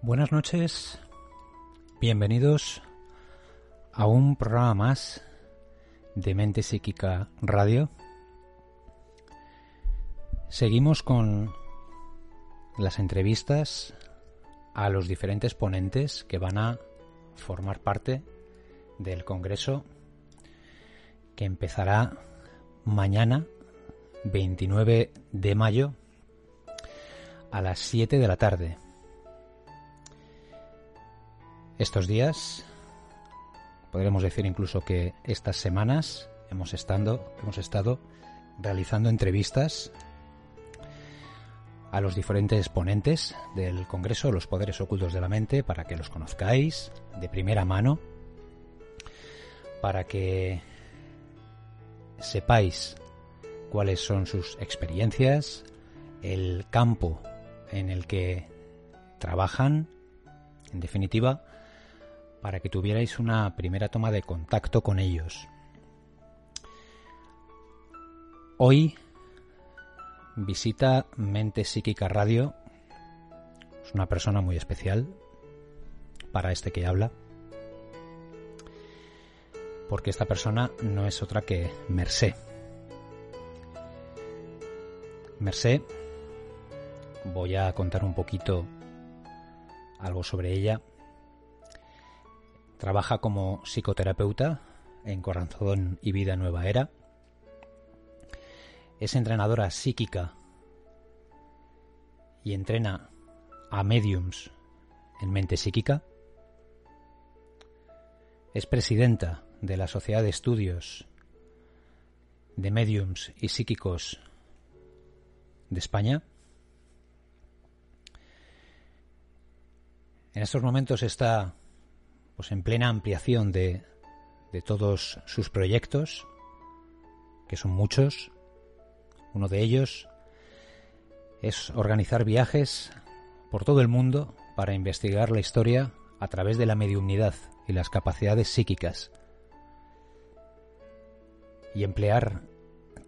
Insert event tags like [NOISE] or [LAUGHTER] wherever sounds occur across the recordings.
Buenas noches, bienvenidos a un programa más de Mente Psíquica Radio. Seguimos con las entrevistas a los diferentes ponentes que van a formar parte del Congreso que empezará mañana 29 de mayo a las 7 de la tarde. Estos días, podremos decir incluso que estas semanas hemos, hemos estado realizando entrevistas a los diferentes ponentes del Congreso, los poderes ocultos de la mente, para que los conozcáis de primera mano, para que sepáis cuáles son sus experiencias, el campo en el que trabajan, en definitiva, para que tuvierais una primera toma de contacto con ellos. Hoy visita Mente Psíquica Radio. Es una persona muy especial para este que habla. Porque esta persona no es otra que Mercé. Mercé, voy a contar un poquito algo sobre ella. Trabaja como psicoterapeuta en Corazón y Vida Nueva Era es entrenadora psíquica y entrena a mediums en mente psíquica. Es presidenta de la Sociedad de Estudios de Mediums y Psíquicos de España. En estos momentos está pues en plena ampliación de, de todos sus proyectos, que son muchos, uno de ellos es organizar viajes por todo el mundo para investigar la historia a través de la mediunidad y las capacidades psíquicas y emplear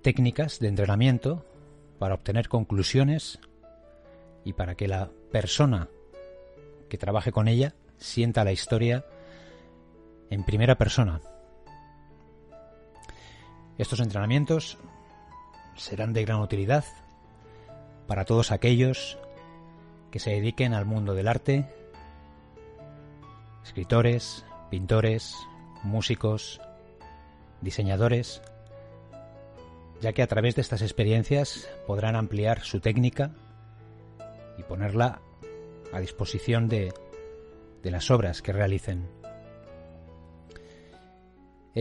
técnicas de entrenamiento para obtener conclusiones y para que la persona que trabaje con ella sienta la historia en primera persona. Estos entrenamientos serán de gran utilidad para todos aquellos que se dediquen al mundo del arte, escritores, pintores, músicos, diseñadores, ya que a través de estas experiencias podrán ampliar su técnica y ponerla a disposición de, las obras que realicen.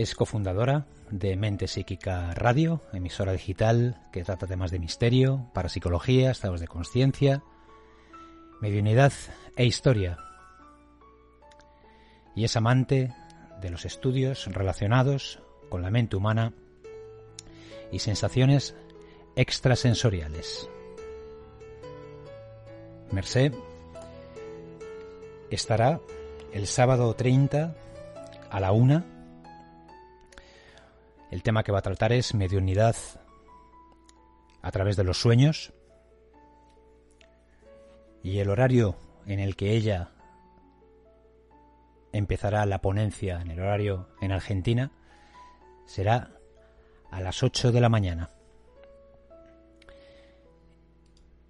Es cofundadora de Mente Psíquica Radio, emisora digital que trata temas de misterio, parapsicología, estados de conciencia, mediunidad e historia. Y es amante de los estudios relacionados con la mente humana y sensaciones extrasensoriales. Merced estará el sábado 30 a la una el tema que va a tratar es mediunidad a través de los sueños. Y el horario en el que ella empezará la ponencia, en el horario en Argentina, será a las 8 de la mañana.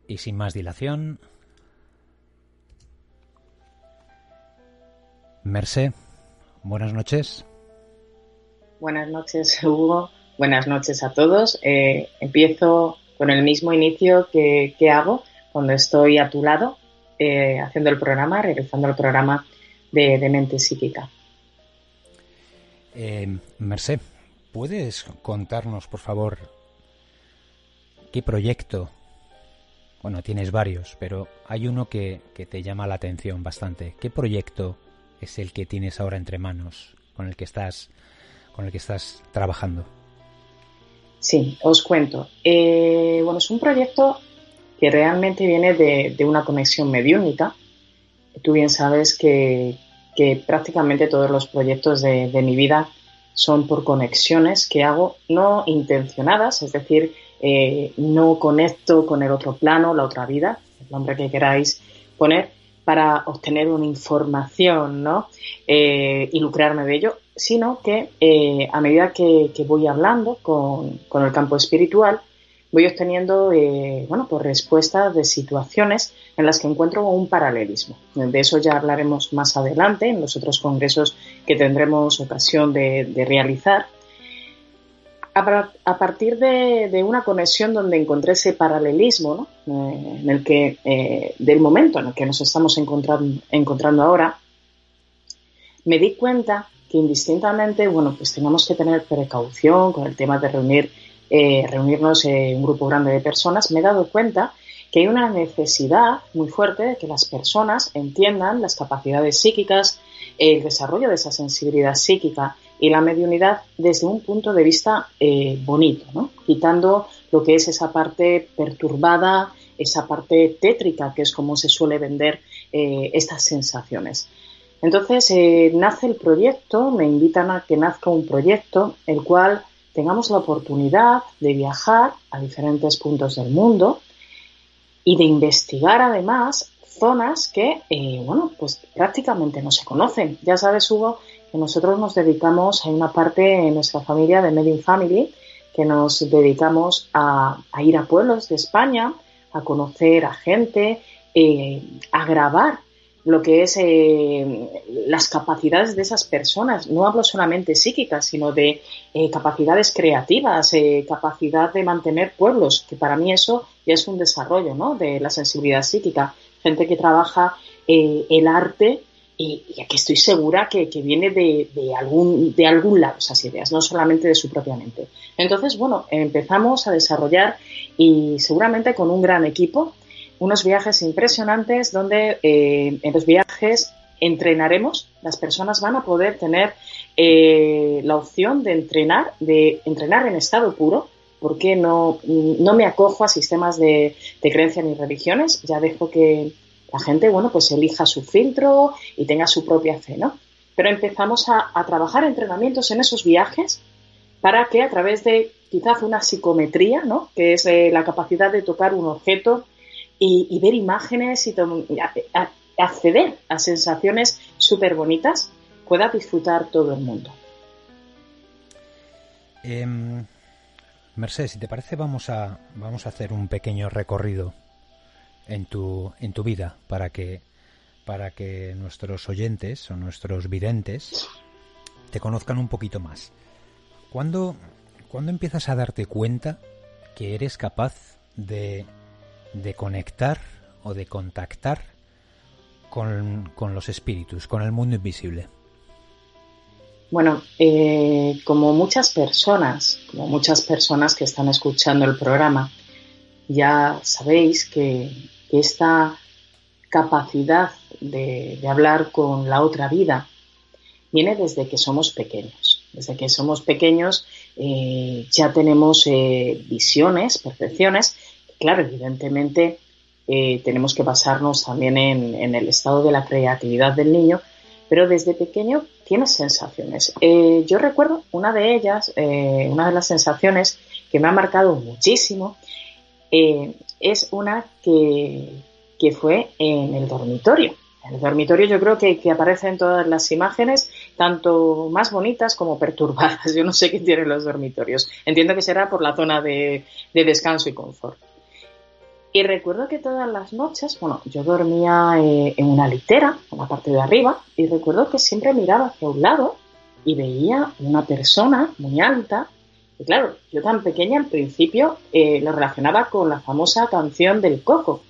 Y sin más dilación, Merced, buenas noches. Buenas noches, [LAUGHS] Hugo. Buenas noches a todos. Eh, empiezo con el mismo inicio que, hago cuando estoy a tu lado eh, haciendo el programa, realizando el programa de, mente psíquica. Eh, Merced, ¿puedes contarnos, por favor, qué proyecto? Bueno, tienes varios, pero hay uno que, que te llama la atención bastante. ¿Qué proyecto es el que tienes ahora entre manos, con el que estás con el que estás trabajando. Sí, os cuento. Eh, bueno, es un proyecto que realmente viene de, una conexión mediúnica. Tú bien sabes que, prácticamente todos los proyectos de, mi vida son por conexiones que hago no intencionadas, es decir, eh, no conecto con el otro plano, la otra vida, el nombre que queráis poner, para obtener una información ¿no? Eh, y lucrarme de ello, sino que eh, a medida que, voy hablando con, el campo espiritual, voy obteniendo eh, bueno, pues respuestas de situaciones en las que encuentro un paralelismo. De eso ya hablaremos más adelante en los otros congresos que tendremos ocasión de realizar a, partir de, una conexión donde encontré ese paralelismo, eh, en el que, del momento en el que nos estamos encontrando ahora, me di cuenta que indistintamente, bueno, pues tenemos que tener precaución con el tema de reunir, eh, reunirnos en un grupo grande de personas, me he dado cuenta que hay una necesidad muy fuerte de que las personas entiendan las capacidades psíquicas, el desarrollo de esa sensibilidad psíquica y la mediunidad desde un punto de vista eh, bonito, quitando lo que es esa parte perturbada, esa parte tétrica, que es como se suele vender eh, estas sensaciones. Entonces eh, nace el proyecto, me invitan a que nazca un proyecto, el cual tengamos la oportunidad de viajar a diferentes puntos del mundo y de investigar además zonas que, bueno, pues prácticamente no se conocen. Ya sabes, Hugo, nosotros nos dedicamos, hay una parte en nuestra familia de Medium Family que nos dedicamos a, ir a pueblos de España, a conocer a gente, eh, a grabar lo que es eh, las capacidades de esas personas. No hablo solamente psíquicas, sino de eh, capacidades creativas, capacidad de mantener pueblos, que para mí eso ya es un desarrollo ¿no? de la sensibilidad psíquica. Gente que trabaja el arte y, aquí estoy segura que, viene de, algún, de algún lado esas ideas, no solamente de su propia mente. Entonces, bueno, empezamos a desarrollar y seguramente con un gran equipo unos viajes impresionantes donde eh, en los viajes entrenaremos, las personas van a poder tener eh, la opción de entrenar, de entrenar en estado puro, porque no, no me acojo a sistemas de, de creencia ni religiones, ya dejo que, la gente, bueno, pues elija su filtro y tenga su propia fe, ¿no? Pero empezamos a, trabajar entrenamientos en esos viajes para que a través de quizás una psicometría, ¿no? Que es eh, la capacidad de tocar un objeto y, ver imágenes y, acceder a sensaciones súper bonitas, pueda disfrutar todo el mundo. Em, Mercedes, si te parece, vamos a, vamos a hacer un pequeño recorrido en tu, en tu vida para que, para que nuestros oyentes o nuestros videntes te conozcan un poquito más. ¿Cuándo, empiezas a darte cuenta que eres capaz de, de conectar o de contactar con, los espíritus, con el mundo invisible? Bueno, eh, como muchas personas, como muchas personas que están escuchando el programa, ya sabéis que esta capacidad de, hablar con la otra vida viene desde que somos pequeños. Desde que somos pequeños eh, ya tenemos eh, visiones, percepciones. Claro, evidentemente eh, tenemos que basarnos también en, el estado de la creatividad del niño, pero desde pequeño tienes sensaciones. yo recuerdo una de ellas, una de las sensaciones que me ha marcado muchísimo, es una que, fue en el dormitorio. En el dormitorio yo creo que, que, aparecen todas las imágenes, tanto más bonitas como perturbadas. [LAUGHS] Yo no sé qué tienen los dormitorios. Entiendo que será por la zona de, descanso y confort. Y recuerdo que todas las noches, bueno, yo dormía eh, en una litera, en la parte de arriba, y recuerdo que siempre miraba hacia un lado y veía una persona muy alta y claro, yo tan pequeña al principio eh, lo relacionaba con la famosa canción del coco.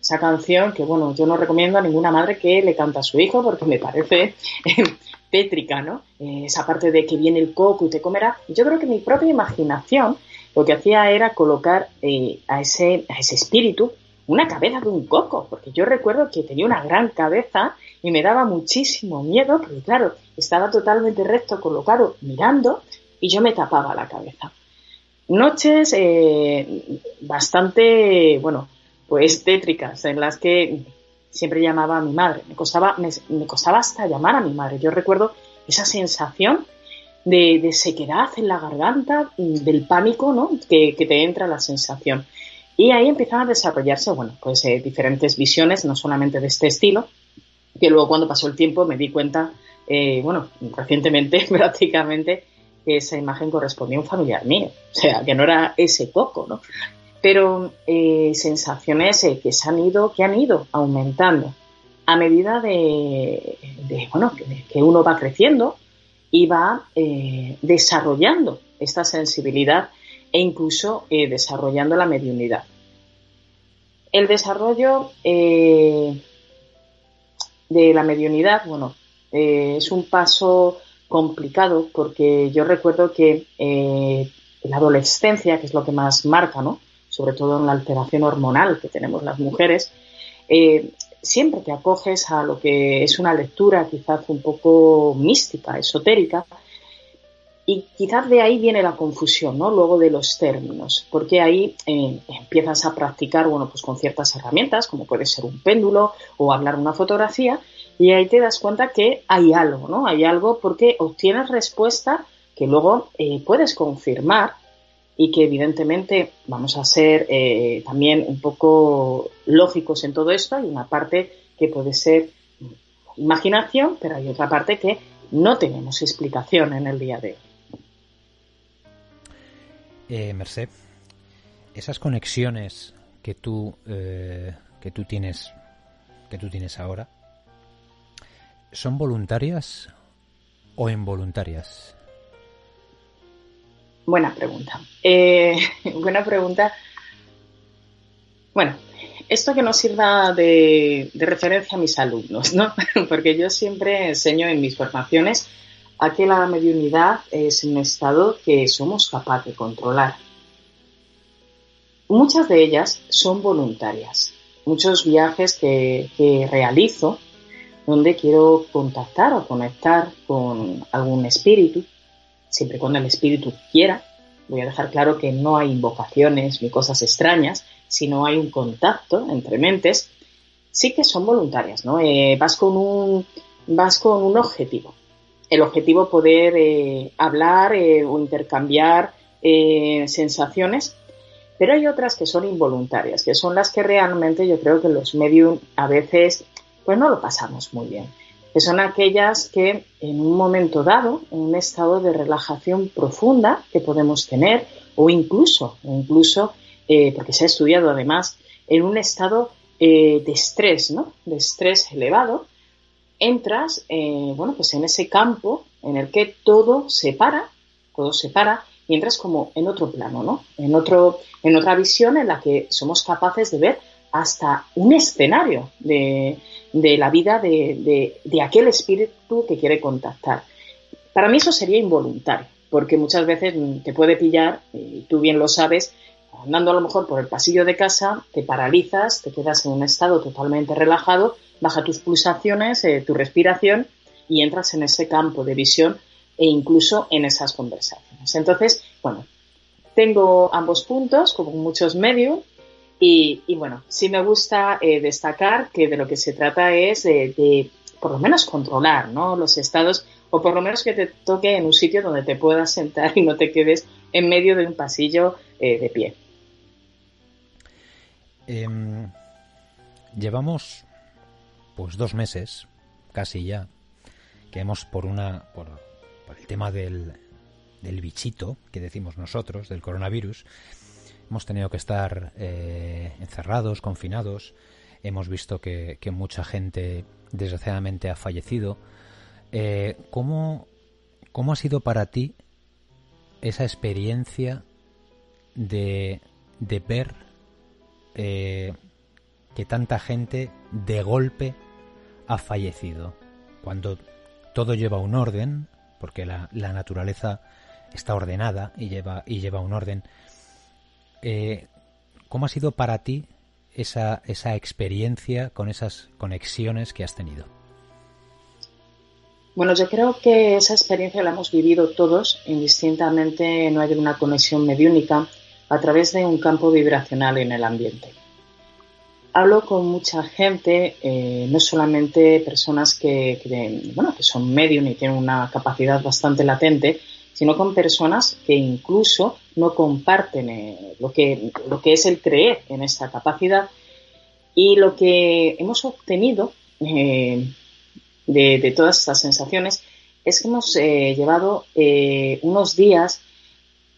Esa canción que, bueno, yo no recomiendo a ninguna madre que le canta a su hijo porque me parece tétrica, ¿no? Eh, esa parte de que viene el coco y te comerá. yo creo que mi propia imaginación lo que hacía era colocar eh, a, ese, a ese espíritu una cabeza de un coco, porque yo recuerdo que tenía una gran cabeza y me daba muchísimo miedo, porque claro, estaba totalmente recto, colocado, mirando, y yo me tapaba la cabeza. Noches eh, bastante, bueno, pues tétricas, en las que siempre llamaba a mi madre. Me costaba, me, costaba hasta llamar a mi madre. Yo recuerdo esa sensación de, sequedad en la garganta, del pánico, ¿no? Que, te entra la sensación. Y ahí empiezan a desarrollarse, bueno, pues eh, diferentes visiones, no solamente de este estilo, que luego cuando pasó el tiempo me di cuenta, eh, bueno, recientemente [LAUGHS] prácticamente, que esa imagen correspondía a un familiar mío, o sea, que no era ese poco, ¿no? Pero eh, sensaciones que se han ido, que han ido aumentando a medida de, bueno, que uno va creciendo y va desarrollando esta sensibilidad e incluso eh, desarrollando la mediunidad. El desarrollo eh, de la mediunidad, bueno, eh, es un paso complicado porque yo recuerdo que la adolescencia, que es lo que más marca, ¿no? sobre todo en la alteración hormonal que tenemos las mujeres, siempre te acoges a lo que es una lectura quizás un poco mística, esotérica, y quizás de ahí viene la confusión, ¿no? Luego de los términos, porque ahí eh, empiezas a practicar, bueno, pues con ciertas herramientas, como puede ser un péndulo o hablar una fotografía, y ahí te das cuenta que hay algo, ¿no? Hay algo porque obtienes respuesta que luego eh, puedes confirmar y que evidentemente vamos a ser eh, también un poco lógicos en todo esto. Hay una parte que puede ser imaginación, pero hay otra parte que no tenemos explicación en el día de hoy. Eh, Merced, esas conexiones que tú, eh, que tú tienes, que tú tienes ahora, ¿son voluntarias o involuntarias? Buena pregunta. Eh, [LAUGHS] buena pregunta. Bueno, esto que nos sirva de, de, referencia a mis alumnos, ¿no? [LAUGHS] Porque yo siempre enseño en mis formaciones a que la mediunidad es un estado que somos capaces de controlar. Muchas de ellas son voluntarias. Muchos viajes que, realizo donde quiero contactar o conectar con algún espíritu, siempre cuando el espíritu quiera. Voy a dejar claro que no hay invocaciones ni cosas extrañas, sino hay un contacto entre mentes. Sí que son voluntarias, ¿no? Eh, vas, con un, vas con un objetivo el objetivo poder eh, hablar eh, o intercambiar sensaciones, pero hay otras que son involuntarias, que son las que realmente yo creo que los medios a veces pues no lo pasamos muy bien, que son aquellas que en un momento dado, en un estado de relajación profunda que podemos tener, o incluso, incluso porque se ha estudiado además, en un estado de estrés, ¿no? De estrés elevado, entras, eh, bueno, pues en ese campo en el que todo se para, todo se para y entras como en otro plano, ¿no? En, otro, en otra visión en la que somos capaces de ver hasta un escenario de, la vida de, aquel espíritu que quiere contactar. Para mí eso sería involuntario, porque muchas veces te puede pillar, y tú bien lo sabes, andando a lo mejor por el pasillo de casa, te paralizas, te quedas en un estado totalmente relajado baja tus pulsaciones, eh, tu respiración y entras en ese campo de visión e incluso en esas conversaciones. Entonces, bueno, tengo ambos puntos, como muchos medios, y, bueno, sí me gusta eh, destacar que de lo que se trata es de, por lo menos controlar ¿no? los estados o por lo menos que te toque en un sitio donde te puedas sentar y no te quedes en medio de un pasillo eh, de pie. Em, llevamos pues dos meses, casi ya, que hemos por una por, el tema del, del bichito que decimos nosotros, del coronavirus, hemos tenido que estar eh, encerrados, confinados, hemos visto que, mucha gente desgraciadamente ha fallecido. Eh, ¿cómo, ¿Cómo ha sido para ti esa experiencia de, de ver eh, que tanta gente de golpe ha fallecido. Cuando todo lleva un orden, porque la, naturaleza está ordenada y lleva, y lleva un orden, eh, ¿cómo ha sido para ti esa, esa experiencia con esas conexiones que has tenido? Bueno, yo creo que esa experiencia la hemos vivido todos, indistintamente no hay una conexión mediúnica, a través de un campo vibracional en el ambiente hablo con mucha gente, eh, no solamente personas que, bueno, que son medium y tienen una capacidad bastante latente, sino con personas que incluso no comparten eh, lo, que, lo que es el creer en esta capacidad. Y lo que hemos obtenido eh, de, todas estas sensaciones es que hemos eh, llevado unos días,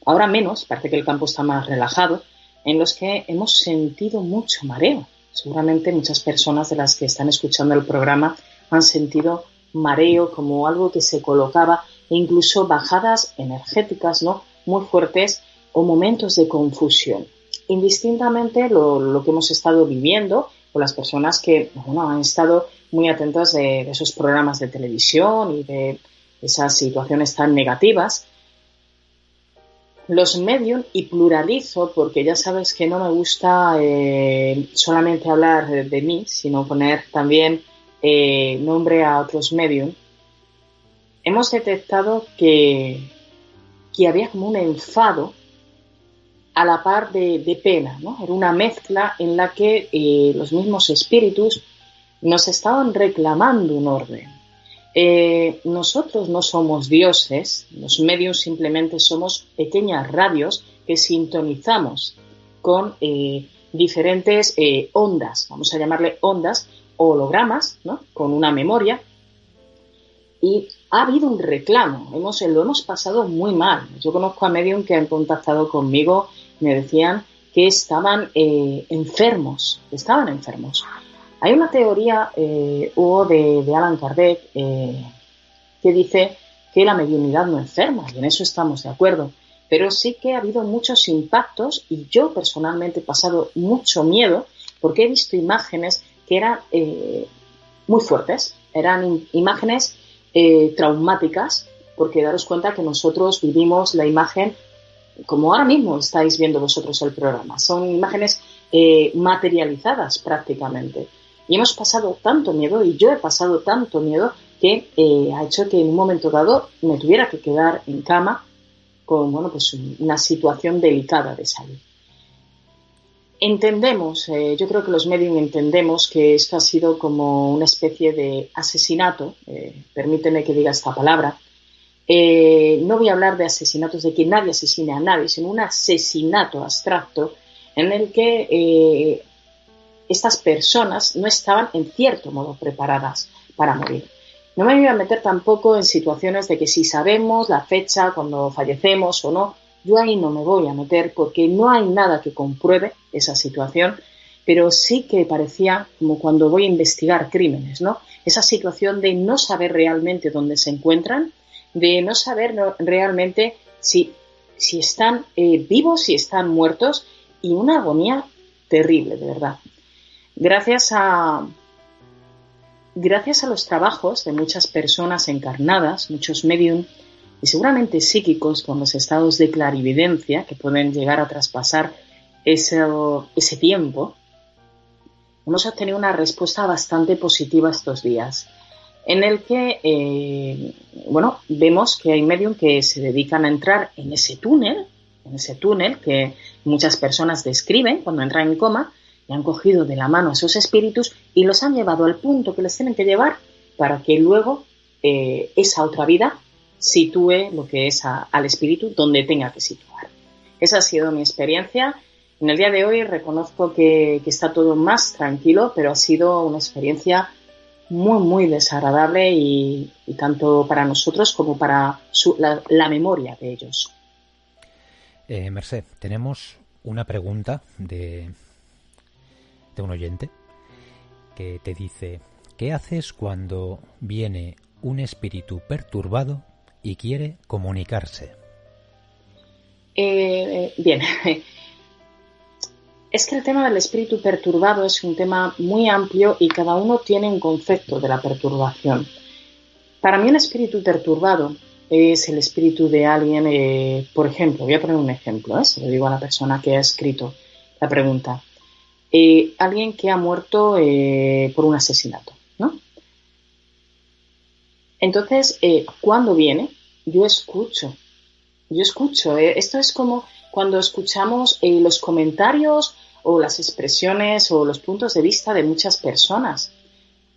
ahora menos, parece que el campo está más relajado, en los que hemos sentido mucho mareo. Seguramente muchas personas de las que están escuchando el programa han sentido mareo como algo que se colocaba e incluso bajadas energéticas ¿no? muy fuertes o momentos de confusión. Indistintamente lo, que hemos estado viviendo o las personas que bueno, han estado muy atentas de, esos programas de televisión y de esas situaciones tan negativas, los medios y pluralizo porque ya sabes que no me gusta eh, solamente hablar de, mí, sino poner también eh, nombre a otros medios hemos detectado que, que había como un enfado a la par de, pena, ¿no? Era una mezcla en la que eh, los mismos espíritus nos estaban reclamando un orden. Eh, nosotros no somos dioses, los medios simplemente somos pequeñas radios que sintonizamos con eh, diferentes ondas, vamos a llamarle ondas, hologramas, ¿no? con una memoria, y ha habido un reclamo, hemos, lo hemos pasado muy mal. Yo conozco a medium que han contactado conmigo, me decían que estaban eh, enfermos, estaban enfermos. Hay una teoría, eh, hubo de, Alan Kardec, eh, que dice que la mediunidad no enferma, y en eso estamos de acuerdo. Pero sí que ha habido muchos impactos y yo personalmente he pasado mucho miedo porque he visto imágenes que eran muy fuertes, eran imágenes eh, traumáticas, porque daros cuenta que nosotros vivimos la imagen como ahora mismo estáis viendo vosotros el programa. Son imágenes eh, materializadas prácticamente. Y hemos pasado tanto miedo, y yo he pasado tanto miedo, que eh, ha hecho que en un momento dado me tuviera que quedar en cama con bueno, pues una situación delicada de salud. Entendemos, eh, yo creo que los medios entendemos que esto ha sido como una especie de asesinato, eh, permíteme que diga esta palabra. Eh, no voy a hablar de asesinatos de que nadie asesine a nadie, sino un asesinato abstracto en el que estas personas no estaban en cierto modo preparadas para morir. No me voy a meter tampoco en situaciones de que si sabemos la fecha cuando fallecemos o no, yo ahí no me voy a meter porque no hay nada que compruebe esa situación, pero sí que parecía como cuando voy a investigar crímenes, ¿no? Esa situación de no saber realmente dónde se encuentran, de no saber realmente si, si están eh, vivos, si están muertos, y una agonía terrible, de verdad. Gracias a, gracias a los trabajos de muchas personas encarnadas, muchos medium, y seguramente psíquicos con los estados de clarividencia que pueden llegar a traspasar ese, ese tiempo, hemos obtenido una respuesta bastante positiva estos días, en el que, eh, bueno, vemos que hay medium que se dedican a entrar en ese túnel, en ese túnel que muchas personas describen cuando entran en coma, y han cogido de la mano a esos espíritus y los han llevado al punto que les tienen que llevar para que luego eh, esa otra vida sitúe lo que es al espíritu donde tenga que situar. Esa ha sido mi experiencia. En el día de hoy reconozco que, está todo más tranquilo, pero ha sido una experiencia muy, muy desagradable y, tanto para nosotros como para la, memoria de ellos. Eh, Merced, tenemos una pregunta de, de un oyente que te dice, ¿qué haces cuando viene un espíritu perturbado y quiere comunicarse. Eh, bien, [LAUGHS] es que el tema del espíritu perturbado es un tema muy amplio y cada uno tiene un concepto de la perturbación. Para mí un espíritu perturbado es el espíritu de alguien, eh, por ejemplo, voy a poner un ejemplo, ¿eh? se lo digo a la persona que ha escrito la pregunta, alguien que ha muerto por un asesinato, ¿no? Entonces, cuando viene, yo escucho, yo escucho. Eh, esto es como cuando escuchamos eh, los comentarios o las expresiones o los puntos de vista de muchas personas.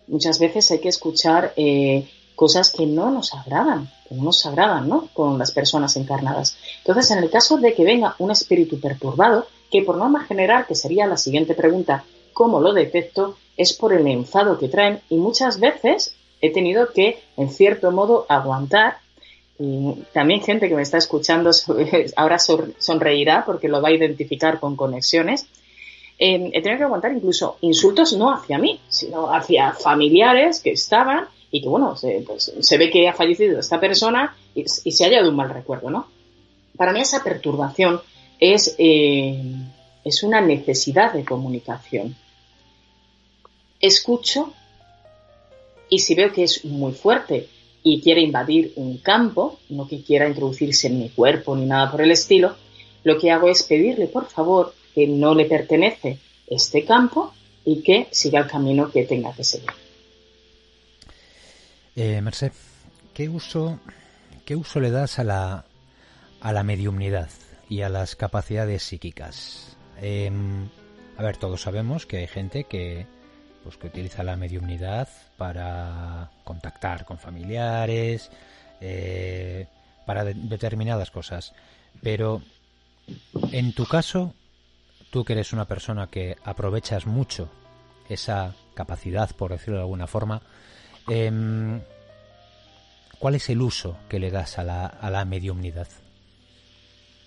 Muchas veces hay que escuchar eh, cosas que no nos agradan, que no nos agradan, ¿no? Con las personas encarnadas. Entonces, en el caso de que venga un espíritu perturbado, que por norma general, que sería la siguiente pregunta, ¿cómo lo detecto? Es por el enfado que traen y muchas veces he tenido que, en cierto modo, aguantar. Y también gente que me está escuchando [LAUGHS] ahora sonreirá porque lo va a identificar con conexiones. Eh, he tenido que aguantar incluso insultos no hacia mí, sino hacia familiares que estaban y que, bueno, se, pues, ve que ha fallecido esta persona y, se haya dado un mal recuerdo, ¿no? Para mí esa perturbación es, eh, es una necesidad de comunicación. Escucho y si veo que es muy fuerte y quiere invadir un campo, no que quiera introducirse en mi cuerpo ni nada por el estilo, lo que hago es pedirle, por favor, que no le pertenece este campo y que siga el camino que tenga que seguir. Eh, Merced, ¿qué uso, ¿qué uso le das a la, a la mediumnidad y a las capacidades psíquicas? Em, a ver, todos sabemos que hay gente que, pues, que utiliza la mediumnidad para contactar con familiares, eh, para determinadas cosas. Pero en tu caso, tú que eres una persona que aprovechas mucho esa capacidad, por decirlo de alguna forma, em, ¿cuál es el uso que le das a la, a la mediumnidad?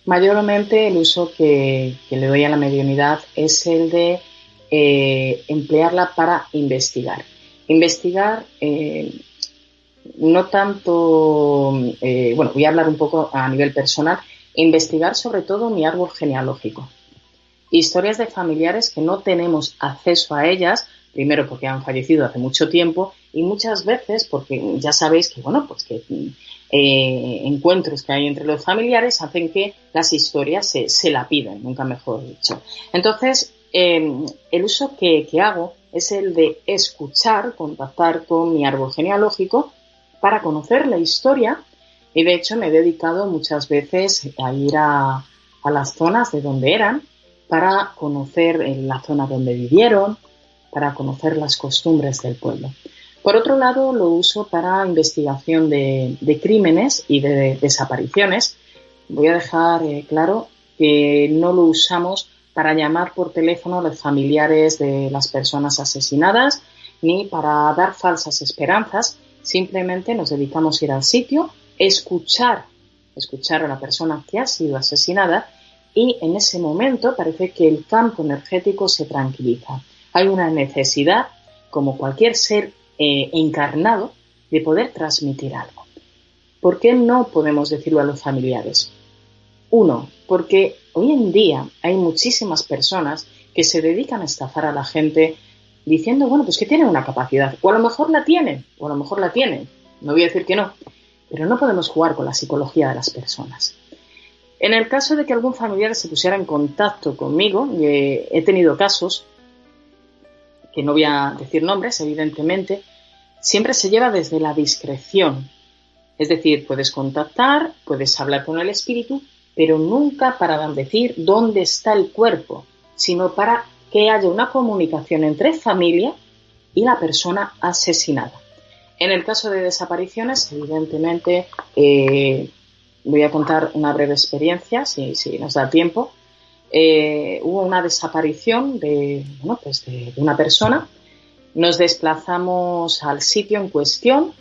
Mayormente el uso que, le doy a la mediunidad es el de eh, emplearla para investigar. Investigar eh, no tanto, eh, bueno, voy a hablar un poco a nivel personal, investigar sobre todo mi árbol genealógico. Historias de familiares que no tenemos acceso a ellas, primero porque han fallecido hace mucho tiempo y muchas veces porque ya sabéis que, bueno, pues que encuentros que hay entre los familiares hacen que las historias se, se la piden, nunca mejor dicho. Entonces, Em, el uso que, hago es el de escuchar, contactar con mi árbol genealógico para conocer la historia y de hecho me he dedicado muchas veces a ir a, las zonas de donde eran para conocer la zona donde vivieron, para conocer las costumbres del pueblo. Por otro lado, lo uso para investigación de, crímenes y de desapariciones. Voy a dejar eh, claro que no lo usamos para llamar por teléfono a los familiares de las personas asesinadas ni para dar falsas esperanzas. Simplemente nos dedicamos a ir al sitio, escuchar, escuchar a la persona que ha sido asesinada y en ese momento parece que el campo energético se tranquiliza. Hay una necesidad, como cualquier ser eh, encarnado, de poder transmitir algo. ¿Por qué no podemos decirlo a los familiares? Uno, porque hoy en día hay muchísimas personas que se dedican a estafar a la gente diciendo, bueno, pues que tienen una capacidad, o a lo mejor la tienen, o a lo mejor la tienen, no voy a decir que no, pero no podemos jugar con la psicología de las personas. En el caso de que algún familiar se pusiera en contacto conmigo, eh, he tenido casos, que no voy a decir nombres, evidentemente, siempre se lleva desde la discreción. Es decir, puedes contactar, puedes hablar con el espíritu, pero nunca para decir dónde está el cuerpo, sino para que haya una comunicación entre familia y la persona asesinada. En el caso de desapariciones, evidentemente, eh, voy a contar una breve experiencia, si, nos da tiempo. Eh, hubo una desaparición de, pues de, una persona. Nos desplazamos al sitio en cuestión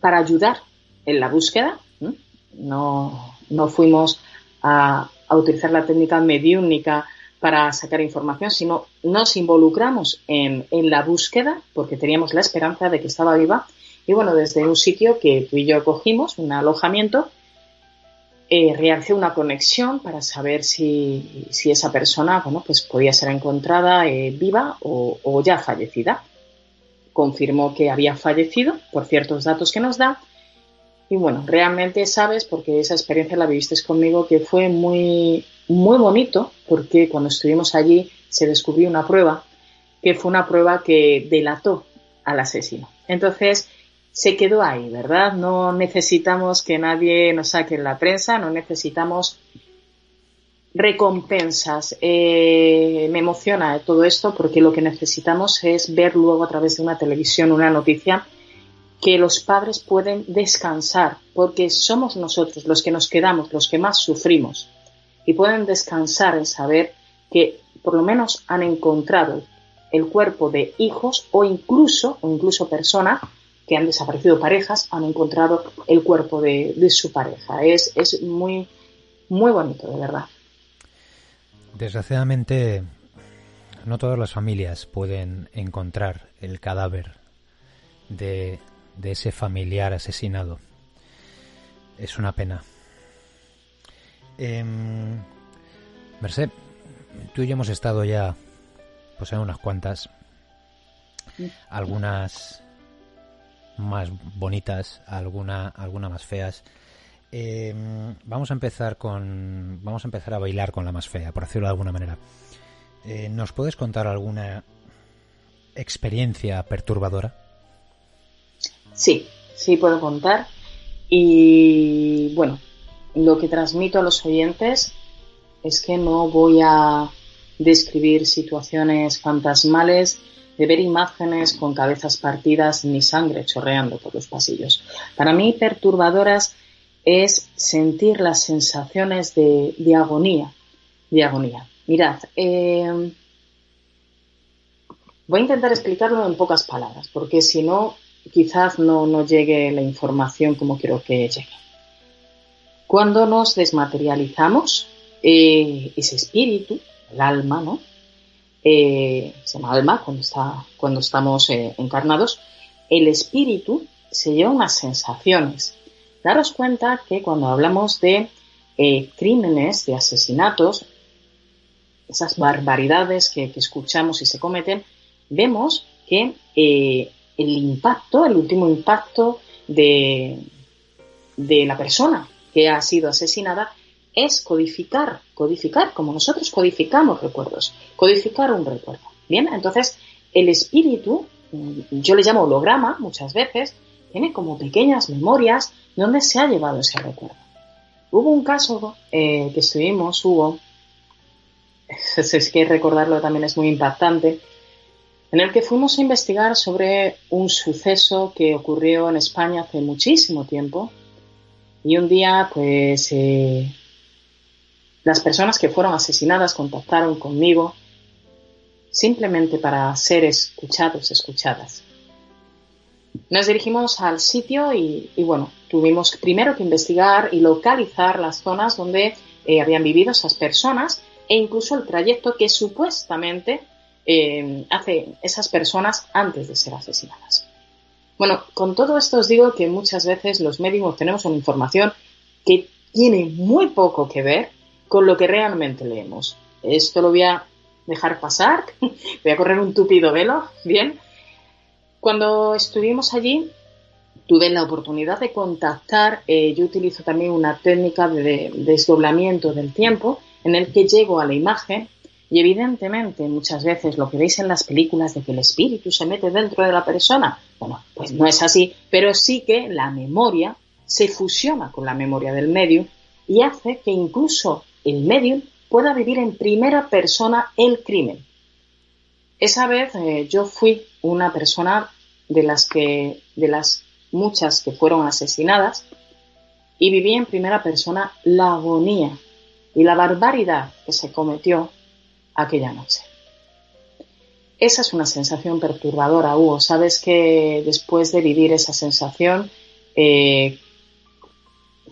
para ayudar en la búsqueda. No, no fuimos a, utilizar la técnica mediúnica para sacar información, sino nos involucramos en, la búsqueda porque teníamos la esperanza de que estaba viva. Y bueno, desde un sitio que tú y yo cogimos, un alojamiento, eh, una conexión para saber si, esa persona bueno, pues podía ser encontrada eh, viva o, o, ya fallecida. Confirmó que había fallecido por ciertos datos que nos da y bueno, realmente sabes, porque esa experiencia la viviste conmigo, que fue muy, muy bonito, porque cuando estuvimos allí se descubrió una prueba, que fue una prueba que delató al asesino. Entonces, se quedó ahí, ¿verdad? No necesitamos que nadie nos saque en la prensa, no necesitamos recompensas. Eh, me emociona todo esto porque lo que necesitamos es ver luego a través de una televisión una noticia que los padres pueden descansar, porque somos nosotros los que nos quedamos, los que más sufrimos, y pueden descansar en saber que por lo menos han encontrado el cuerpo de hijos o incluso, o incluso personas que han desaparecido parejas, han encontrado el cuerpo de, su pareja. Es, es muy, muy bonito, de verdad. Desgraciadamente, no todas las familias pueden encontrar el cadáver de, de ese familiar asesinado. Es una pena. Eh, Merced, tú y yo hemos estado ya, pues en unas cuantas, algunas más bonitas, alguna, alguna más feas. Em, vamos a empezar con, vamos a empezar a bailar con la más fea, por decirlo de alguna manera. Eh, ¿Nos puedes contar alguna experiencia perturbadora? Sí, sí puedo contar. Y bueno, lo que transmito a los oyentes es que no voy a describir situaciones fantasmales, de ver imágenes con cabezas partidas ni sangre chorreando por los pasillos. Para mí, perturbadoras es sentir las sensaciones de, agonía, agonía. Mirad, eh, voy a intentar explicarlo en pocas palabras, porque si no, quizás no, no llegue la información como quiero que llegue. Cuando nos desmaterializamos, eh, ese espíritu, el alma, ¿no? Eh, se llama alma cuando, está, cuando estamos eh, encarnados, el espíritu se lleva unas sensaciones. Daros cuenta que cuando hablamos de crímenes, de asesinatos, esas barbaridades que, escuchamos y se cometen, vemos que el impacto, el último impacto de, la persona que ha sido asesinada es codificar, codificar, como nosotros codificamos recuerdos, codificar un recuerdo. Bien, entonces el espíritu, yo le llamo holograma muchas veces, tiene como pequeñas memorias donde se ha llevado ese recuerdo. Hubo un caso eh, que estuvimos, hubo, [LAUGHS] es que recordarlo también es muy impactante, en el que fuimos a investigar sobre un suceso que ocurrió en España hace muchísimo tiempo. Y un día, pues, eh, las personas que fueron asesinadas contactaron conmigo simplemente para ser escuchados, escuchadas. Nos dirigimos al sitio y, bueno, tuvimos primero que investigar y localizar las zonas donde eh, habían vivido esas personas e incluso el trayecto que supuestamente eh, hacen esas personas antes de ser asesinadas. Bueno, con todo esto os digo que muchas veces los médicos tenemos una información que tiene muy poco que ver con lo que realmente leemos. Esto lo voy a dejar pasar, [LAUGHS] voy a correr un tupido velo, bien. Cuando estuvimos allí, tuve la oportunidad de contactar, eh, yo utilizo también una técnica de, desdoblamiento del tiempo en el que llego a la imagen y evidentemente muchas veces lo que veis en las películas de que el espíritu se mete dentro de la persona, bueno, pues no es así, pero sí que la memoria se fusiona con la memoria del medio y hace que incluso el medium pueda vivir en primera persona el crimen. Esa vez eh, yo fui una persona de las que, de las muchas que fueron asesinadas, y viví en primera persona la agonía y la barbaridad que se cometió aquella noche. Esa es una sensación perturbadora, Hugo. Sabes que después de vivir esa sensación eh,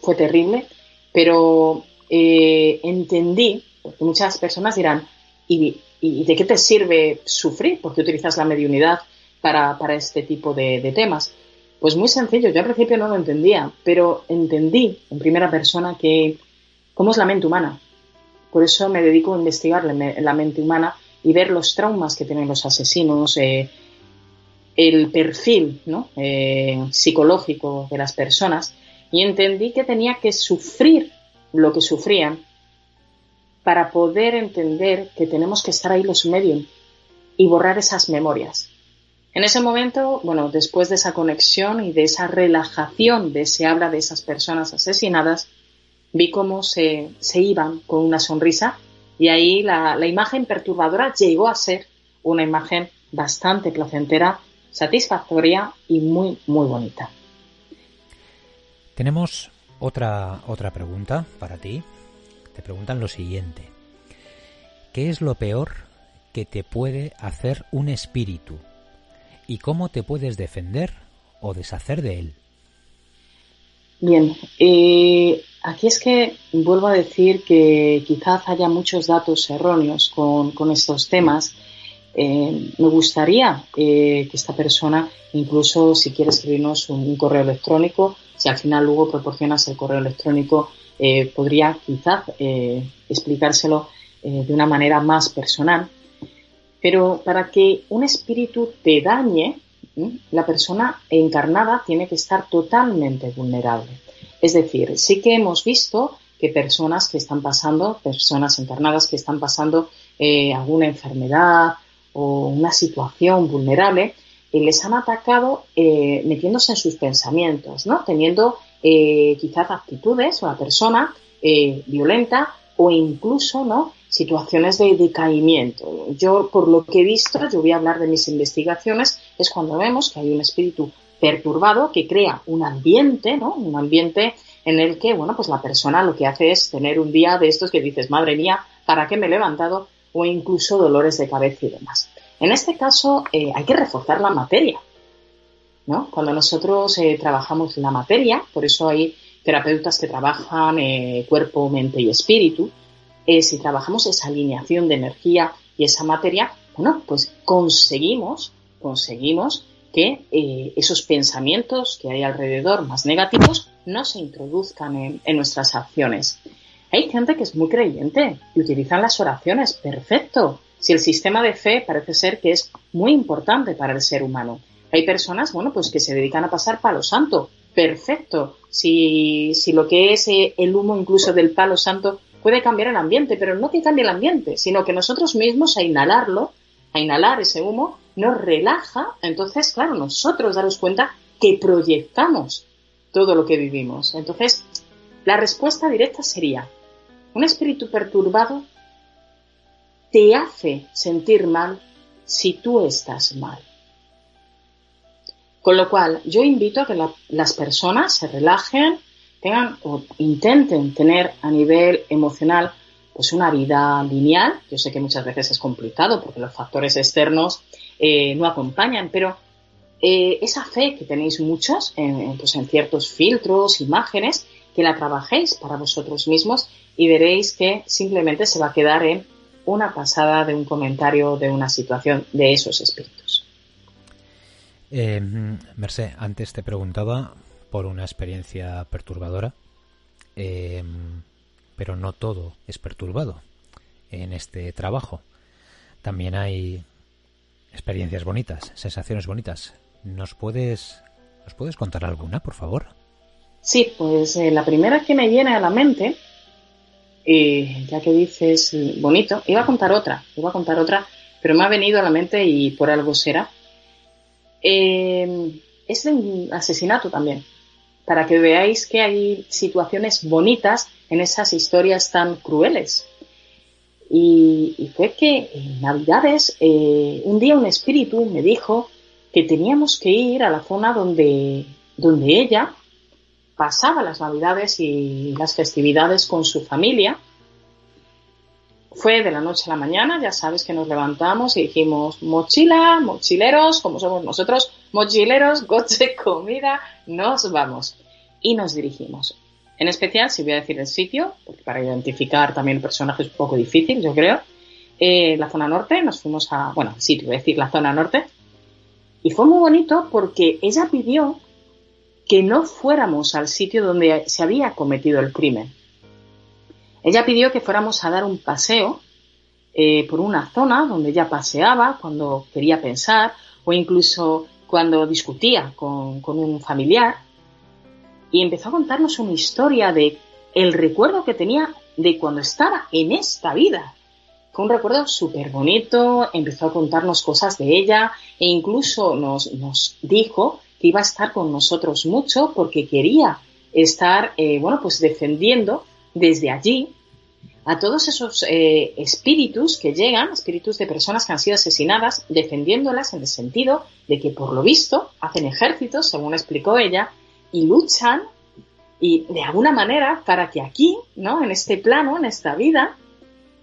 fue terrible, pero eh, entendí, porque muchas personas dirán, ¿y, de qué te sirve sufrir? Porque utilizas la mediunidad para, este tipo de, temas. Pues muy sencillo, yo al principio no lo entendía, pero entendí en primera persona que cómo es la mente humana. Por eso me dedico a investigar la, mente humana y ver los traumas que tienen los asesinos, eh, el perfil eh, psicológico de las personas y entendí que tenía que sufrir lo que sufrían para poder entender que tenemos que estar ahí los medios y borrar esas memorias. En ese momento, bueno, después de esa conexión y de esa relajación de ese habla de esas personas asesinadas, vi cómo se, se iban con una sonrisa y ahí la, la imagen perturbadora llegó a ser una imagen bastante placentera satisfactoria y muy, muy bonita. Tenemos otra, otra pregunta para ti. Te preguntan lo siguiente. ¿Qué es lo peor que te puede hacer un espíritu? ¿Y cómo te puedes defender o deshacer de él? Bien, eh, aquí es que vuelvo a decir que quizás haya muchos datos erróneos con, estos temas. Eh, me gustaría eh, que esta persona, incluso si quiere escribirnos un, correo electrónico, si al final luego proporcionas el correo electrónico, podría quizás explicárselo de una manera más personal. Pero para que un espíritu te dañe, la persona encarnada tiene que estar totalmente vulnerable. Es decir, sí que hemos visto que personas que están pasando, personas encarnadas que están pasando eh, alguna enfermedad o una situación vulnerable, eh, les han atacado eh, metiéndose en sus pensamientos, ¿no? Teniendo quizás actitudes o la persona violenta o incluso, ¿no? situaciones de decaimiento. Yo, por lo que he visto, yo voy a hablar de mis investigaciones, es cuando vemos que hay un espíritu perturbado que crea un ambiente, ¿no? Un ambiente en el que, bueno, pues la persona lo que hace es tener un día de estos que dices, madre mía, ¿para qué me he levantado? O incluso dolores de cabeza y demás. En este caso, eh, hay que reforzar la materia, ¿no? Cuando nosotros eh, trabajamos la materia, por eso hay terapeutas que trabajan eh, cuerpo, mente y espíritu, si trabajamos esa alineación de energía y esa materia, bueno, pues conseguimos, conseguimos que eh, esos pensamientos que hay alrededor más negativos no se introduzcan en, nuestras acciones. Hay gente que es muy creyente y utilizan las oraciones, perfecto. Si el sistema de fe parece ser que es muy importante para el ser humano. Hay personas, bueno, pues que se dedican a pasar palo santo, perfecto. Si, si lo que es eh, el humo incluso del palo santo puede cambiar el ambiente, pero no que cambie el ambiente, sino que nosotros mismos a inhalarlo, a inhalar ese humo, nos relaja, entonces, claro, nosotros daros cuenta que proyectamos todo lo que vivimos. Entonces, la respuesta directa sería, un espíritu perturbado te hace sentir mal si tú estás mal. Con lo cual, yo invito a que las personas se relajen, tengan o intenten tener a nivel emocional pues una vida lineal. Yo sé que muchas veces es complicado porque los factores externos eh, no acompañan, pero eh, esa fe que tenéis muchos en, pues en ciertos filtros, imágenes, que la trabajéis para vosotros mismos y veréis que simplemente se va a quedar en una pasada de un comentario de una situación de esos espíritus. Eh, Merced, antes te preguntaba por una experiencia perturbadora, pero no todo es perturbado en este trabajo. También hay experiencias bonitas, sensaciones bonitas. ¿Nos puedes, ¿nos puedes contar alguna, por favor? Sí, pues eh, la primera que me viene a la mente, eh, ya que dices bonito, iba a contar otra, iba a contar otra, pero me ha venido a la mente y por algo será. Em, es un asesinato también para que veáis que hay situaciones bonitas en esas historias tan crueles. Y, fue que en Navidades, eh, un día un espíritu me dijo que teníamos que ir a la zona donde, donde ella pasaba las Navidades y las festividades con su familia. Fue de la noche a la mañana, ya sabes que nos levantamos y dijimos, mochila, mochileros, como somos nosotros, mochileros, coche, [LAUGHS] comida, nos vamos. Y nos dirigimos. En especial, si voy a decir el sitio, porque para identificar también el personaje es un poco difícil, yo creo. Eh, la zona norte, nos fuimos a, bueno, sitio, voy a decir la zona norte. Y fue muy bonito porque ella pidió que no fuéramos al sitio donde se había cometido el crimen. Ella pidió que fuéramos a dar un paseo eh, por una zona donde ella paseaba cuando quería pensar o incluso cuando discutía con, un familiar y empezó a contarnos una historia de el recuerdo que tenía de cuando estaba en esta vida. Fue un recuerdo súper bonito, empezó a contarnos cosas de ella e incluso nos, nos, dijo que iba a estar con nosotros mucho porque quería estar, eh, bueno, pues defendiendo desde allí a todos esos eh, espíritus que llegan, espíritus de personas que han sido asesinadas, defendiéndolas en el sentido de que, por lo visto, hacen ejércitos, según explicó ella, y luchan y de alguna manera para que aquí, ¿no? En este plano, en esta vida,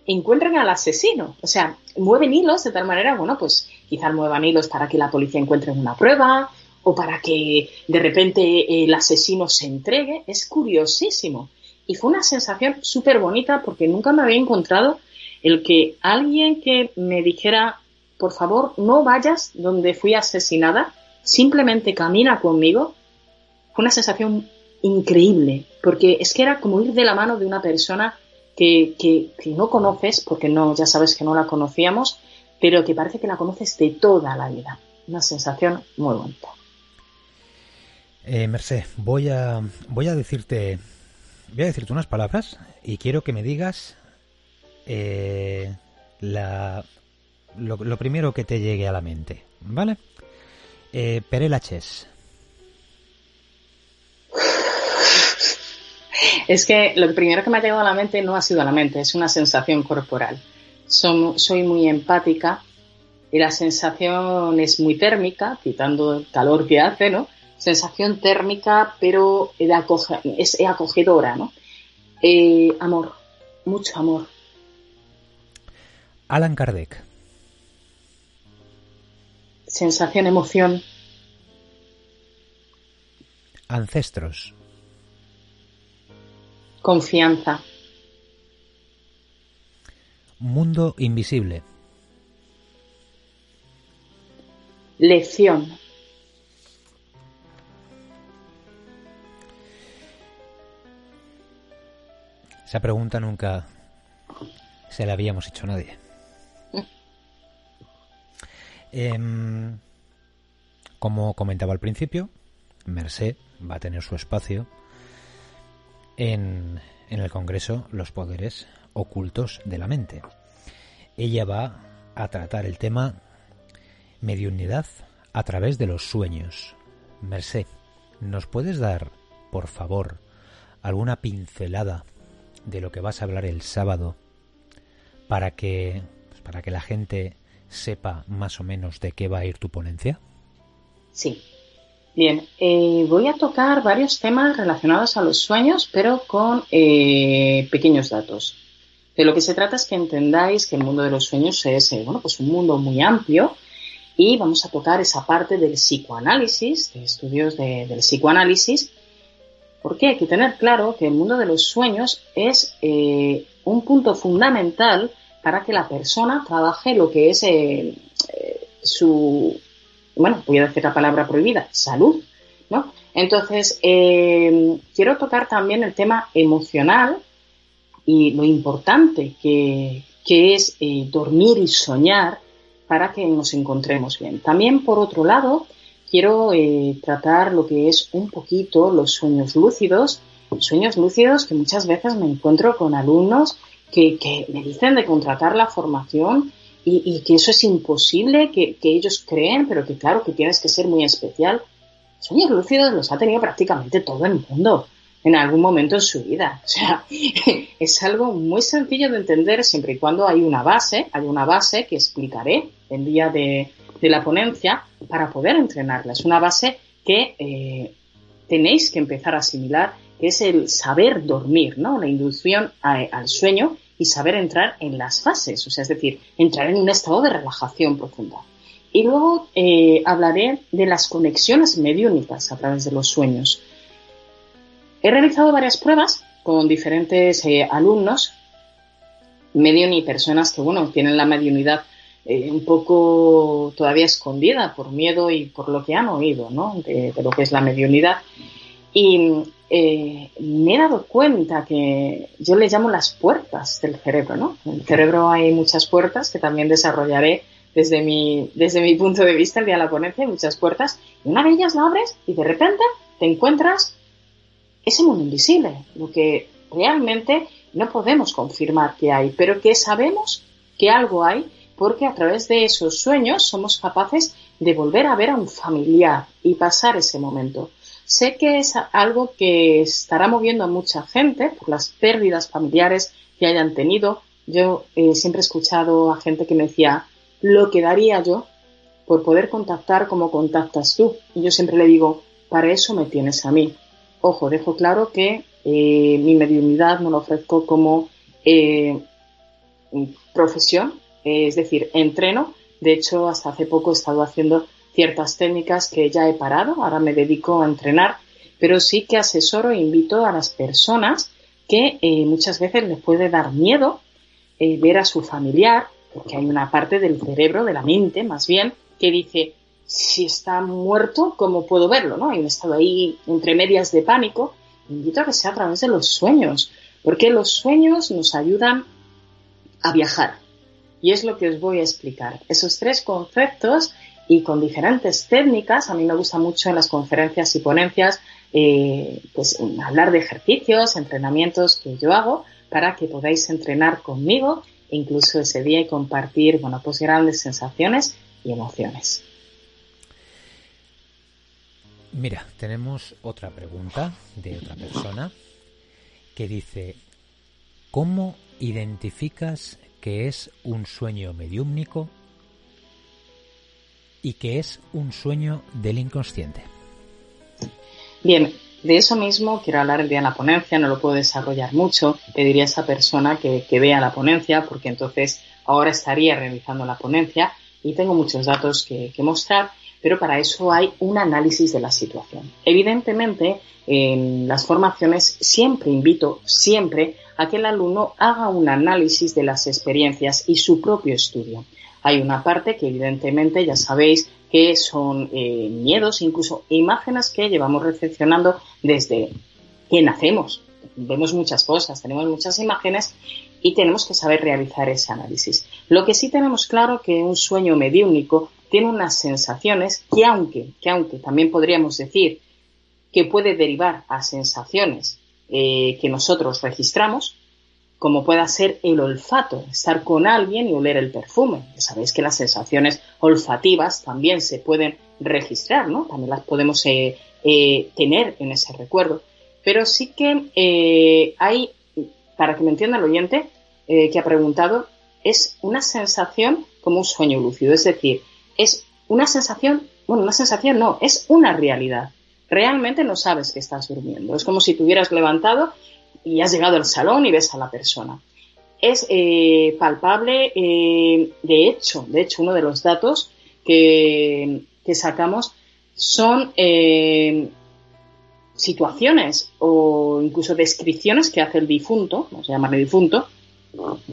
encuentren al asesino. O sea, mueven hilos de tal manera, bueno, pues quizás muevan hilos para que la policía encuentre una prueba o para que de repente el asesino se entregue. Es curiosísimo. Y fue una sensación súper bonita porque nunca me había encontrado el que alguien que me dijera, por favor, no vayas donde fui asesinada, simplemente camina conmigo. Fue una sensación increíble, porque es que era como ir de la mano de una persona que, que, no conoces, porque no, ya sabes que no la conocíamos, pero que parece que la conoces de toda la vida. Una sensación muy bonita. Eh, Merced, voy a, voy a decirte voy a decirte unas palabras y quiero que me digas eh, la, lo, primero que te llegue a la mente, ¿vale? Eh, Perelaches. Es que lo primero que me ha llegado a la mente no ha sido a la mente, es una sensación corporal. soy muy empática y la sensación es muy térmica, quitando el calor que hace, ¿no? Sensación térmica, pero es acogedora, ¿no? Eh, amor, mucho amor. Alan Kardec. Sensación, emoción. Ancestros. Confianza. Mundo invisible. Lección. Esa pregunta nunca se la habíamos hecho a nadie. Em, como comentaba al principio, Merced va a tener su espacio en, en el Congreso Los Poderes Ocultos de la Mente. Ella va a tratar el tema mediunidad a través de los sueños. Merced, ¿nos puedes dar, por favor, alguna pincelada de lo que vas a hablar el sábado para que, pues, para que la gente sepa más o menos de qué va a ir tu ponencia? Sí. Bien, eh, voy a tocar varios temas relacionados a los sueños, pero con eh, pequeños datos. De lo que se trata es que entendáis que el mundo de los sueños es eh, bueno, pues un mundo muy amplio y vamos a tocar esa parte del psicoanálisis, de estudios del psicoanálisis, porque hay que tener claro que el mundo de los sueños es eh, un punto fundamental para que la persona trabaje lo que es eh, eh, su, bueno, voy a decir la palabra prohibida, salud, ¿no? Entonces, quiero tocar también el tema emocional y lo importante que, que es dormir y soñar para que nos encontremos bien. También, por otro lado, quiero eh, tratar lo que es un poquito los sueños lúcidos, sueños lúcidos que muchas veces me encuentro con alumnos que, me dicen de contratar la formación y, que eso es imposible, que, ellos creen, pero que claro, que tienes que ser muy especial. Sueños lúcidos los ha tenido prácticamente todo el mundo en algún momento en su vida. O sea, [LAUGHS] es algo muy sencillo de entender siempre y cuando hay una base, hay una base que explicaré el día de, de la ponencia para poder entrenarla. Es una base que eh, tenéis que empezar a asimilar, que es el saber dormir, ¿no? La inducción al sueño y saber entrar en las fases, o sea, es decir, entrar en un estado de relajación profunda. Y luego eh, hablaré de las conexiones mediúnicas a través de los sueños. He realizado varias pruebas con diferentes eh, alumnos, medium y personas que, bueno, tienen la mediunidad eh, un poco todavía escondida por miedo y por lo que han oído, ¿no? De, lo que es la mediunidad. Y eh, me he dado cuenta que yo le llamo las puertas del cerebro, ¿no? En el cerebro hay muchas puertas que también desarrollaré desde mi, desde mi punto de vista el día de la ponencia, hay muchas puertas, y una de ellas la abres y de repente te encuentras ese mundo invisible, lo que realmente no podemos confirmar que hay, pero que sabemos que algo hay porque a través de esos sueños somos capaces de volver a ver a un familiar y pasar ese momento. sé que es algo que estará moviendo a mucha gente por las pérdidas familiares que hayan tenido. Yo eh, siempre he escuchado a gente que me decía, lo que daría yo por poder contactar como contactas tú. Y yo siempre le digo, para eso me tienes a mí. Ojo, dejo claro que eh, mi mediunidad no lo ofrezco como eh, profesión, es decir, entreno. De hecho, hasta hace poco he estado haciendo ciertas técnicas que ya he parado, ahora me dedico a entrenar, pero sí que asesoro e invito a las personas que eh, muchas veces les puede dar miedo ver a su familiar, porque hay una parte del cerebro, de la mente más bien, que dice, si está muerto, ¿cómo puedo verlo? ¿no? Hay un estado ahí entre medias de pánico. Invito a que sea a través de los sueños, porque los sueños nos ayudan a viajar. Y es lo que os voy a explicar. Esos tres conceptos y con diferentes técnicas, a mí me gusta mucho en las conferencias y ponencias, eh, pues hablar de ejercicios, entrenamientos que yo hago para que podáis entrenar conmigo incluso ese día y compartir, bueno, pues grandes sensaciones y emociones. Mira, tenemos otra pregunta de otra persona que dice, ¿cómo identificas que es un sueño mediúmnico y que es un sueño del inconsciente? Bien, de eso mismo quiero hablar el día de la ponencia, no lo puedo desarrollar mucho. Pediría a esa persona que, vea la ponencia, porque entonces ahora estaría realizando la ponencia y tengo muchos datos que, mostrar, pero para eso hay un análisis de la situación. Evidentemente, en las formaciones siempre invito, siempre, a que el alumno haga un análisis de las experiencias y su propio estudio. Hay una parte que evidentemente ya sabéis que son eh, miedos, incluso imágenes que llevamos recepcionando desde que nacemos. Vemos muchas cosas, tenemos muchas imágenes y tenemos que saber realizar ese análisis. Lo que sí tenemos claro que un sueño mediúnico tiene unas sensaciones que aunque, que aunque también podríamos decir que puede derivar a sensaciones eh, que nosotros registramos, como pueda ser el olfato, estar con alguien y oler el perfume. sabéis que las sensaciones olfativas también se pueden registrar, ¿no? También las podemos eh, eh, tener en ese recuerdo. Pero sí que hay para que me entienda el oyente que ha preguntado, es una sensación como un sueño lúcido, es decir, es una sensación, bueno, una sensación no, es una realidad. Realmente no sabes que estás durmiendo. Es como si te hubieras levantado y has llegado al salón y ves a la persona. Es eh, palpable, eh, de hecho, de hecho, uno de los datos que, que sacamos son situaciones o incluso descripciones que hace el difunto, vamos a llamarle difunto,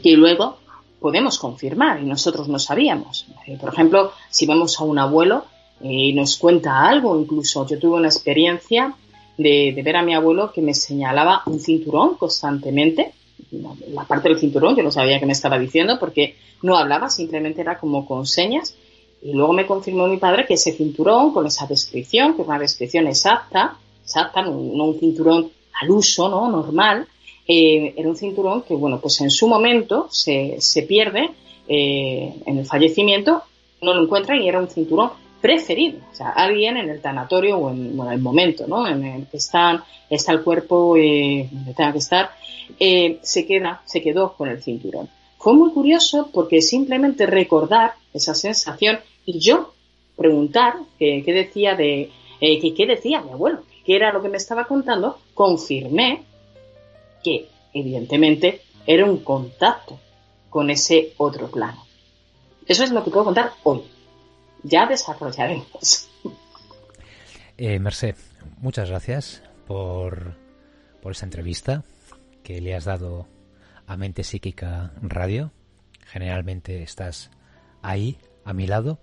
que luego podemos confirmar y nosotros no sabíamos. Eh, por ejemplo, si vemos a un abuelo y nos cuenta algo, incluso yo tuve una experiencia de, ver a mi abuelo que me señalaba un cinturón constantemente, la parte del cinturón, yo no sabía qué me estaba diciendo porque no hablaba, simplemente era como con señas. Y luego me confirmó mi padre que ese cinturón, con esa descripción, que es una descripción exacta, exacta, no, un cinturón al uso, ¿no? Normal, eh, era un cinturón que, bueno, pues en su momento se, se pierde eh, en el fallecimiento, no lo encuentran y era un cinturón preferido. O sea, alguien en el tanatorio o en el momento, ¿no? En el que está el cuerpo eh, donde tenga que estar, eh, se queda, se quedó con el cinturón. Fue muy curioso porque simplemente recordar esa sensación y yo preguntar qué decía de, qué decía mi abuelo, que era lo que me estaba contando, confirmé que, evidentemente, era un contacto con ese otro plano. Eso es lo que puedo contar hoy. Ya desarrollaremos. Eh, Merced, muchas gracias por, por esa entrevista que le has dado a Mente Psíquica Radio. Generalmente estás ahí, a mi lado.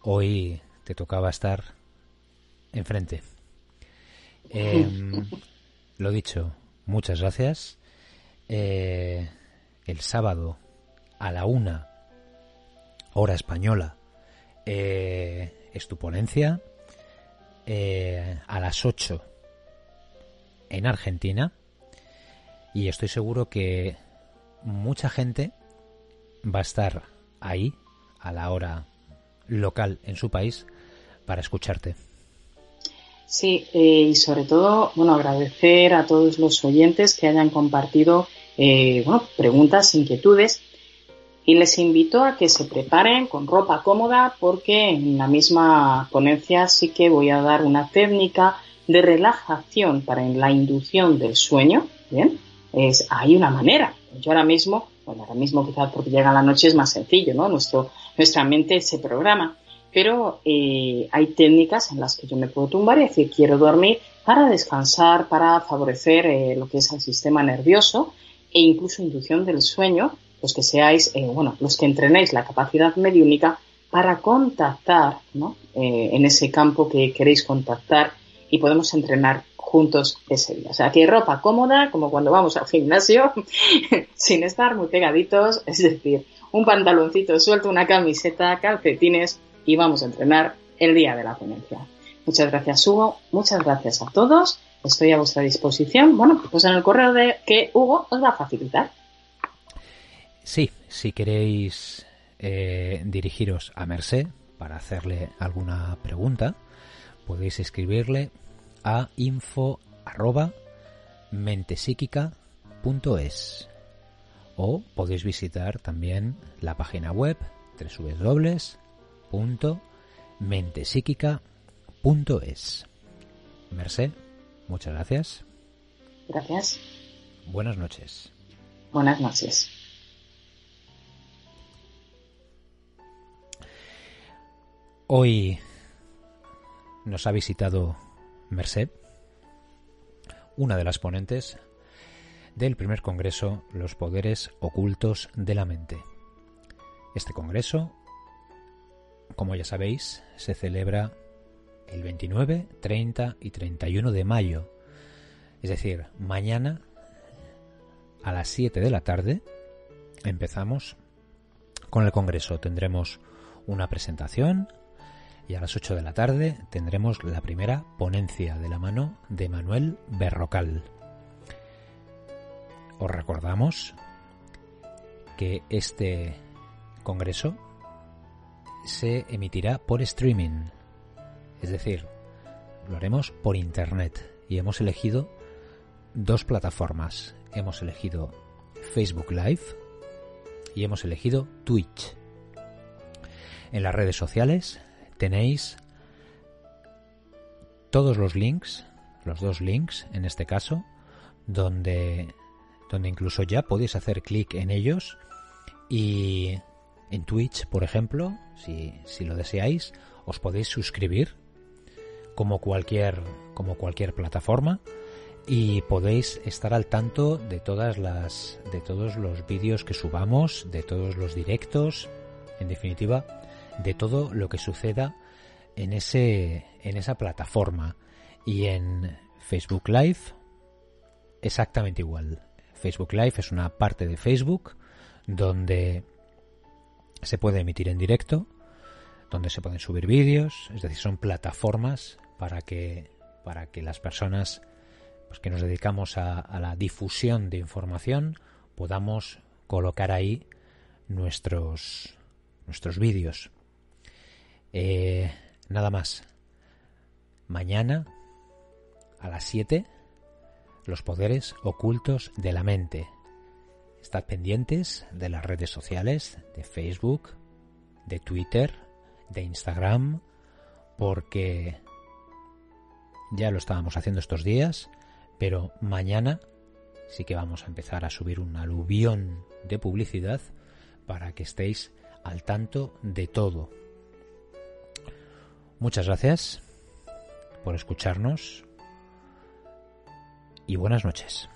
Hoy te tocaba estar enfrente. Eh, lo dicho, muchas gracias. Eh, el sábado a la una, hora española, eh, es tu ponencia. Eh, a las ocho en Argentina. Y estoy seguro que mucha gente va a estar ahí a la hora local en su país para escucharte. Sí, eh, y sobre todo, bueno, agradecer a todos los oyentes que hayan compartido, eh, bueno, preguntas, inquietudes. Y les invito a que se preparen con ropa cómoda porque en la misma ponencia sí que voy a dar una técnica de relajación para la inducción del sueño. Bien, es, hay una manera. Yo ahora mismo, bueno, ahora mismo quizás porque llega la noche es más sencillo, ¿no? Nuestro, nuestra mente se programa pero eh, hay técnicas en las que yo me puedo tumbar y decir quiero dormir para descansar, para favorecer eh, lo que es el sistema nervioso e incluso inducción del sueño, los que seáis, eh, bueno, los que entrenéis la capacidad mediúnica para contactar, ¿no? en ese campo que queréis contactar y podemos entrenar juntos ese día. O sea, que ropa cómoda, como cuando vamos al gimnasio, [LAUGHS] sin estar muy pegaditos, es decir, un pantaloncito suelto, una camiseta, calcetines, y vamos a entrenar el día de la ponencia. Muchas gracias, Hugo. Muchas gracias a todos. Estoy a vuestra disposición. Bueno, pues en el correo de que Hugo os va a facilitar. Sí, si queréis eh, dirigiros a Merced para hacerle alguna pregunta, podéis escribirle a info o podéis visitar también la página web www mentepsíquica.es. Merced, muchas gracias. Gracias. Buenas noches. Buenas noches. Hoy nos ha visitado Merced, una de las ponentes del primer congreso Los poderes ocultos de la mente. Este congreso como ya sabéis, se celebra el 29, 30 y 31 de mayo. Es decir, mañana a las 7 de la tarde empezamos con el Congreso. Tendremos una presentación y a las 8 de la tarde tendremos la primera ponencia de la mano de Manuel Berrocal. Os recordamos que este Congreso se emitirá por streaming. Es decir, lo haremos por internet y hemos elegido dos plataformas. Hemos elegido Facebook Live y hemos elegido Twitch. En las redes sociales tenéis todos los links, los dos links en este caso, donde, donde incluso ya podéis hacer clic en ellos. Y en Twitch, por ejemplo, si, lo deseáis, os podéis suscribir como cualquier, como cualquier plataforma y podéis estar al tanto de todas las de todos los vídeos que subamos, de todos los directos, en definitiva, de todo lo que suceda en ese en esa plataforma y en Facebook Live exactamente igual. Facebook Live es una parte de Facebook donde se puede emitir en directo, donde se pueden subir vídeos, es decir, son plataformas para que, para que las personas pues, que nos dedicamos a, la difusión de información podamos colocar ahí nuestros, nuestros vídeos. Eh, nada más. Mañana a las 7 los poderes ocultos de la mente. Estad pendientes de las redes sociales, de Facebook, de Twitter, de Instagram, porque ya lo estábamos haciendo estos días, pero mañana sí que vamos a empezar a subir un aluvión de publicidad para que estéis al tanto de todo. Muchas gracias por escucharnos y buenas noches.